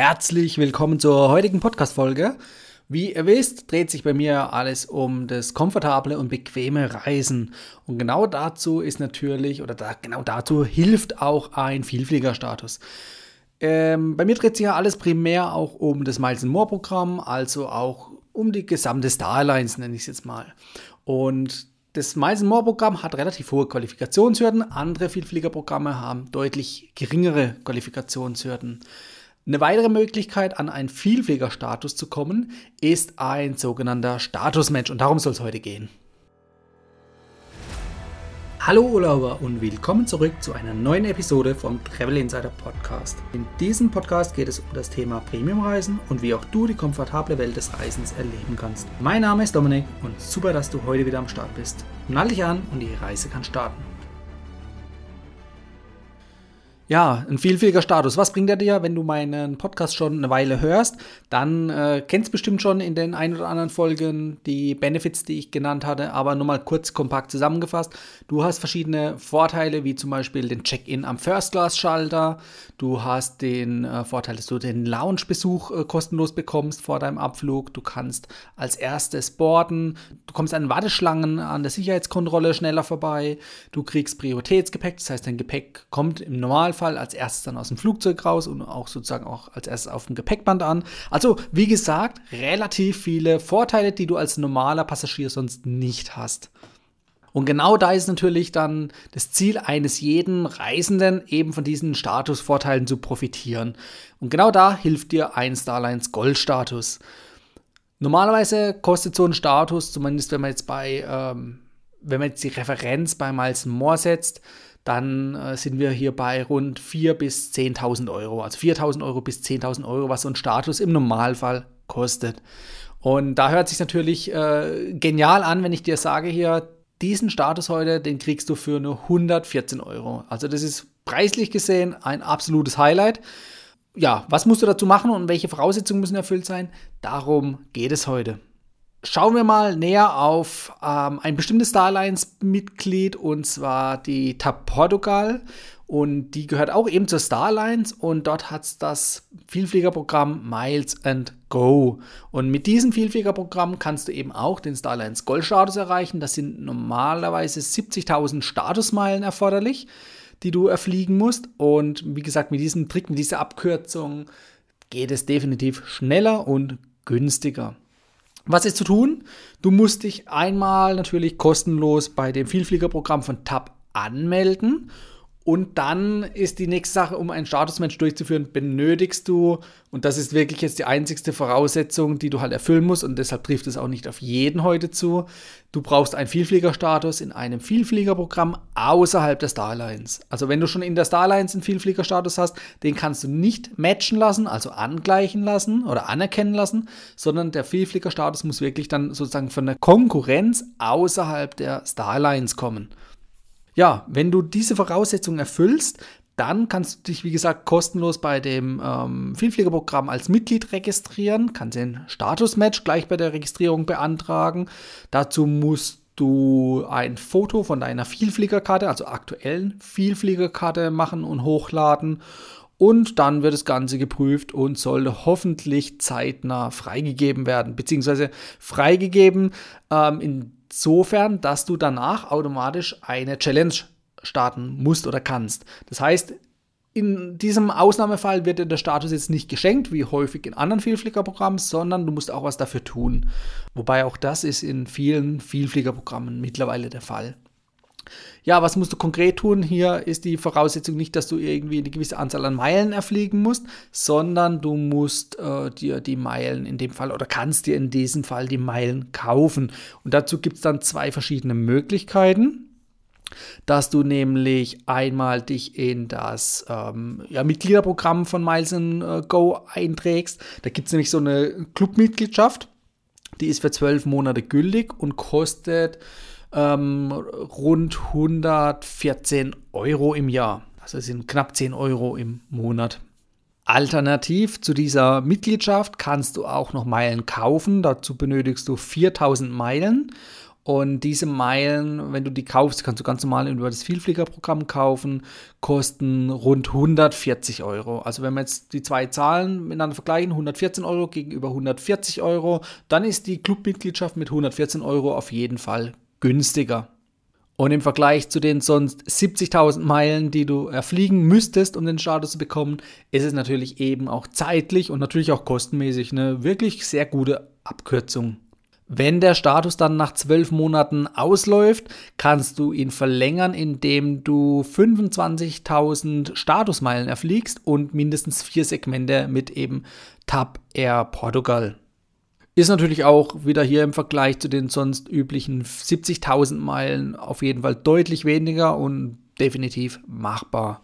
Herzlich willkommen zur heutigen Podcast-Folge. Wie ihr wisst, dreht sich bei mir alles um das komfortable und bequeme Reisen. Und genau dazu ist natürlich, oder da, genau dazu hilft auch ein Vielfliegerstatus. Ähm, bei mir dreht sich ja alles primär auch um das Miles More Programm, also auch um die gesamte Star Alliance, nenne ich es jetzt mal. Und das Miles More Programm hat relativ hohe Qualifikationshürden, andere Vielfliegerprogramme haben deutlich geringere Qualifikationshürden. Eine weitere Möglichkeit, an einen Vielfliegerstatus zu kommen, ist ein sogenannter Statusmatch und darum soll es heute gehen. Hallo Urlauber und willkommen zurück zu einer neuen Episode vom Travel Insider Podcast. In diesem Podcast geht es um das Thema Premiumreisen und wie auch du die komfortable Welt des Reisens erleben kannst. Mein Name ist Dominik und super, dass du heute wieder am Start bist. Nall dich an und die Reise kann starten. Ja, ein vielfältiger Status. Was bringt er dir, wenn du meinen Podcast schon eine Weile hörst? Dann äh, kennst bestimmt schon in den ein oder anderen Folgen die Benefits, die ich genannt hatte, aber nur mal kurz kompakt zusammengefasst. Du hast verschiedene Vorteile, wie zum Beispiel den Check-in am First-Class-Schalter. Du hast den äh, Vorteil, dass du den Lounge-Besuch äh, kostenlos bekommst vor deinem Abflug. Du kannst als erstes boarden. Du kommst an Warteschlangen an der Sicherheitskontrolle schneller vorbei. Du kriegst Prioritätsgepäck, das heißt, dein Gepäck kommt im Normalfall Fall als erstes dann aus dem Flugzeug raus und auch sozusagen auch als erstes auf dem Gepäckband an. Also, wie gesagt, relativ viele Vorteile, die du als normaler Passagier sonst nicht hast. Und genau da ist natürlich dann das Ziel eines jeden Reisenden, eben von diesen Statusvorteilen zu profitieren. Und genau da hilft dir ein Starlines Gold-Status. Normalerweise kostet so ein Status, zumindest wenn man jetzt bei, ähm, wenn man jetzt die Referenz bei Miles More setzt, dann äh, sind wir hier bei rund 4.000 bis 10.000 Euro. Also 4.000 Euro bis 10.000 Euro, was so ein Status im Normalfall kostet. Und da hört sich natürlich äh, genial an, wenn ich dir sage hier, diesen Status heute, den kriegst du für nur 114 Euro. Also das ist preislich gesehen ein absolutes Highlight. Ja, was musst du dazu machen und welche Voraussetzungen müssen erfüllt sein? Darum geht es heute. Schauen wir mal näher auf ähm, ein bestimmtes Starlines-Mitglied und zwar die TAP Portugal. Und die gehört auch eben zur Starlines und dort hat es das Vielfliegerprogramm Miles and Go. Und mit diesem Vielfliegerprogramm kannst du eben auch den Starlines Gold-Status erreichen. Das sind normalerweise 70.000 Statusmeilen erforderlich, die du erfliegen musst. Und wie gesagt, mit diesem Trick, mit dieser Abkürzung geht es definitiv schneller und günstiger. Was ist zu tun? Du musst dich einmal natürlich kostenlos bei dem Vielfliegerprogramm von TAP anmelden und dann ist die nächste Sache, um einen Statusmensch durchzuführen, benötigst du, und das ist wirklich jetzt die einzigste Voraussetzung, die du halt erfüllen musst, und deshalb trifft es auch nicht auf jeden heute zu, du brauchst einen Vielfliegerstatus in einem Vielfliegerprogramm außerhalb der Starlines. Also wenn du schon in der Starlines einen Vielfliegerstatus hast, den kannst du nicht matchen lassen, also angleichen lassen oder anerkennen lassen, sondern der Vielfliegerstatus muss wirklich dann sozusagen von der Konkurrenz außerhalb der Starlines kommen. Ja, wenn du diese Voraussetzungen erfüllst, dann kannst du dich, wie gesagt, kostenlos bei dem ähm, Vielfliegerprogramm als Mitglied registrieren, kannst den Status-Match gleich bei der Registrierung beantragen. Dazu musst du ein Foto von deiner Vielfliegerkarte, also aktuellen Vielfliegerkarte machen und hochladen. Und dann wird das Ganze geprüft und soll hoffentlich zeitnah freigegeben werden, beziehungsweise freigegeben ähm, in insofern, dass du danach automatisch eine Challenge starten musst oder kannst. Das heißt, in diesem Ausnahmefall wird dir der Status jetzt nicht geschenkt, wie häufig in anderen Vielfliegerprogrammen, sondern du musst auch was dafür tun. Wobei auch das ist in vielen Vielfliegerprogrammen mittlerweile der Fall. Ja, was musst du konkret tun? Hier ist die Voraussetzung nicht, dass du irgendwie eine gewisse Anzahl an Meilen erfliegen musst, sondern du musst äh, dir die Meilen in dem Fall oder kannst dir in diesem Fall die Meilen kaufen. Und dazu gibt es dann zwei verschiedene Möglichkeiten dass du nämlich einmal dich in das ähm, ja, Mitgliederprogramm von Miles Go einträgst. Da gibt es nämlich so eine Clubmitgliedschaft, die ist für zwölf Monate gültig und kostet ähm, rund 114 Euro im Jahr. Also sind knapp 10 Euro im Monat. Alternativ zu dieser Mitgliedschaft kannst du auch noch Meilen kaufen. Dazu benötigst du 4000 Meilen. Und diese Meilen, wenn du die kaufst, kannst du ganz normal über das Vielfliegerprogramm kaufen, kosten rund 140 Euro. Also wenn wir jetzt die zwei Zahlen miteinander vergleichen, 114 Euro gegenüber 140 Euro, dann ist die Clubmitgliedschaft mit 114 Euro auf jeden Fall günstiger. Und im Vergleich zu den sonst 70.000 Meilen, die du erfliegen müsstest, um den Status zu bekommen, ist es natürlich eben auch zeitlich und natürlich auch kostenmäßig eine wirklich sehr gute Abkürzung. Wenn der Status dann nach zwölf Monaten ausläuft, kannst du ihn verlängern, indem du 25.000 Statusmeilen erfliegst und mindestens vier Segmente mit eben TAP Air Portugal. Ist natürlich auch wieder hier im Vergleich zu den sonst üblichen 70.000 Meilen auf jeden Fall deutlich weniger und definitiv machbar.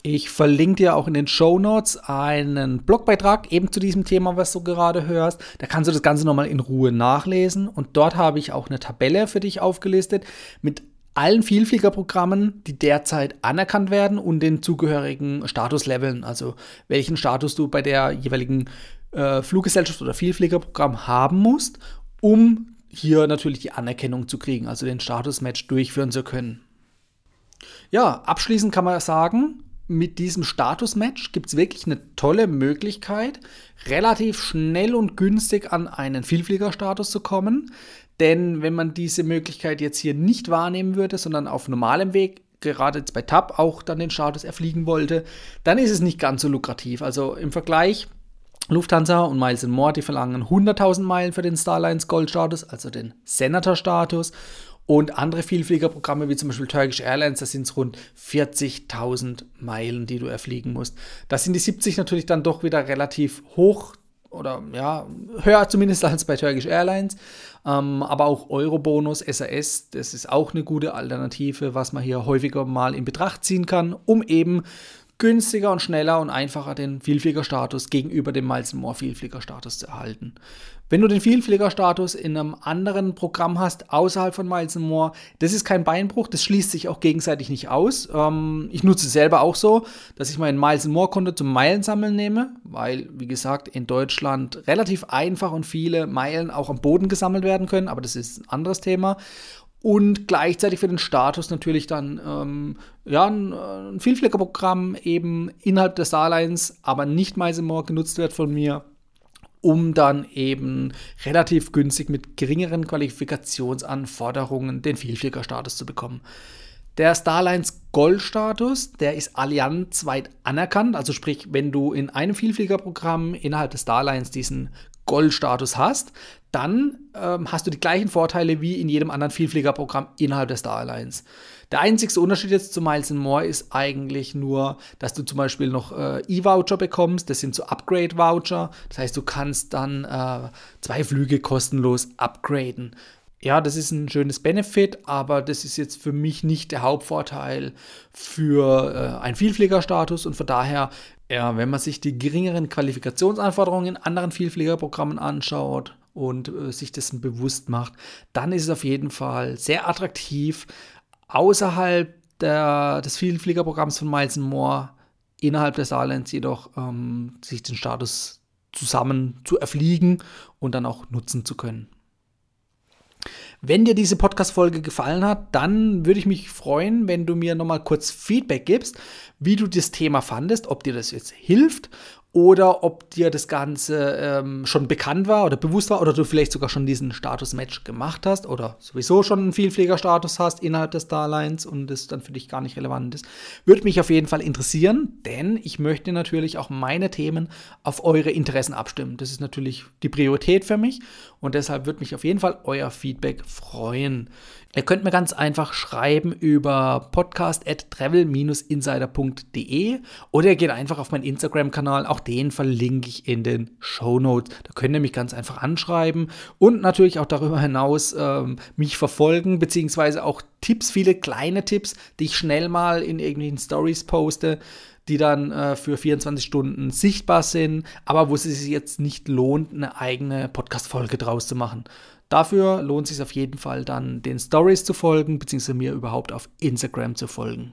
Ich verlinke dir auch in den Show Notes einen Blogbeitrag eben zu diesem Thema, was du gerade hörst. Da kannst du das Ganze nochmal in Ruhe nachlesen. Und dort habe ich auch eine Tabelle für dich aufgelistet mit allen Vielfliegerprogrammen, die derzeit anerkannt werden und den zugehörigen Statusleveln, also welchen Status du bei der jeweiligen äh, Fluggesellschaft oder Vielfliegerprogramm haben musst, um hier natürlich die Anerkennung zu kriegen, also den Statusmatch durchführen zu können. Ja, abschließend kann man sagen, mit diesem Status-Match gibt es wirklich eine tolle Möglichkeit, relativ schnell und günstig an einen Vielfliegerstatus zu kommen. Denn wenn man diese Möglichkeit jetzt hier nicht wahrnehmen würde, sondern auf normalem Weg, gerade jetzt bei TAP auch dann den Status erfliegen wollte, dann ist es nicht ganz so lukrativ. Also im Vergleich, Lufthansa und Miles More, die verlangen 100.000 Meilen für den Starlines Gold Status, also den Senator Status. Und andere Vielfliegerprogramme, wie zum Beispiel Turkish Airlines, da sind es rund 40.000 Meilen, die du erfliegen musst. Da sind die 70 natürlich dann doch wieder relativ hoch oder ja, höher zumindest als bei Turkish Airlines. Ähm, aber auch Eurobonus, SAS, das ist auch eine gute Alternative, was man hier häufiger mal in Betracht ziehen kann, um eben günstiger und schneller und einfacher den Vielfliegerstatus gegenüber dem Miles More Vielfliegerstatus zu erhalten. Wenn du den Vielfliegerstatus in einem anderen Programm hast, außerhalb von Miles More, das ist kein Beinbruch, das schließt sich auch gegenseitig nicht aus. Ähm, ich nutze es selber auch so, dass ich mein Miles More Konto zum Meilensammeln nehme, weil, wie gesagt, in Deutschland relativ einfach und viele Meilen auch am Boden gesammelt werden können, aber das ist ein anderes Thema und gleichzeitig für den Status natürlich dann ähm, ja, ein, ein Vielfliegerprogramm eben innerhalb des Starlines, aber nicht More genutzt wird von mir um dann eben relativ günstig mit geringeren Qualifikationsanforderungen den Vielfliegerstatus zu bekommen. Der Starlines Gold-Status, der ist allianzweit anerkannt, also sprich, wenn du in einem Vielfliegerprogramm innerhalb des Starlines diesen Gold-Status hast, dann ähm, hast du die gleichen Vorteile wie in jedem anderen Vielfliegerprogramm innerhalb des Starlines. Der einzige Unterschied jetzt zu Miles More ist eigentlich nur, dass du zum Beispiel noch äh, E-Voucher bekommst. Das sind so Upgrade-Voucher. Das heißt, du kannst dann äh, zwei Flüge kostenlos upgraden. Ja, das ist ein schönes Benefit, aber das ist jetzt für mich nicht der Hauptvorteil für äh, einen Vielfliegerstatus und von daher, ja, wenn man sich die geringeren Qualifikationsanforderungen in anderen Vielfliegerprogrammen anschaut und äh, sich dessen bewusst macht, dann ist es auf jeden Fall sehr attraktiv, außerhalb der, des Vielfliegerprogramms von Miles Moore, innerhalb des Saarlands jedoch ähm, sich den Status zusammen zu erfliegen und dann auch nutzen zu können. Wenn dir diese Podcast-Folge gefallen hat, dann würde ich mich freuen, wenn du mir nochmal kurz Feedback gibst, wie du das Thema fandest, ob dir das jetzt hilft oder ob dir das Ganze ähm, schon bekannt war oder bewusst war oder du vielleicht sogar schon diesen Status-Match gemacht hast oder sowieso schon einen Vielpflegerstatus hast innerhalb des Starlines und es dann für dich gar nicht relevant ist. Würde mich auf jeden Fall interessieren, denn ich möchte natürlich auch meine Themen auf eure Interessen abstimmen. Das ist natürlich die Priorität für mich und deshalb würde mich auf jeden Fall euer Feedback freuen. Ihr könnt mir ganz einfach schreiben über podcast.travel-insider.de oder ihr geht einfach auf meinen Instagram-Kanal. Auch den verlinke ich in den Show Notes. Da könnt ihr mich ganz einfach anschreiben und natürlich auch darüber hinaus ähm, mich verfolgen, beziehungsweise auch Tipps, viele kleine Tipps, die ich schnell mal in irgendwelchen Stories poste die dann äh, für 24 Stunden sichtbar sind, aber wo es sich jetzt nicht lohnt, eine eigene Podcast-Folge draus zu machen. Dafür lohnt es sich auf jeden Fall dann, den Stories zu folgen, beziehungsweise mir überhaupt auf Instagram zu folgen.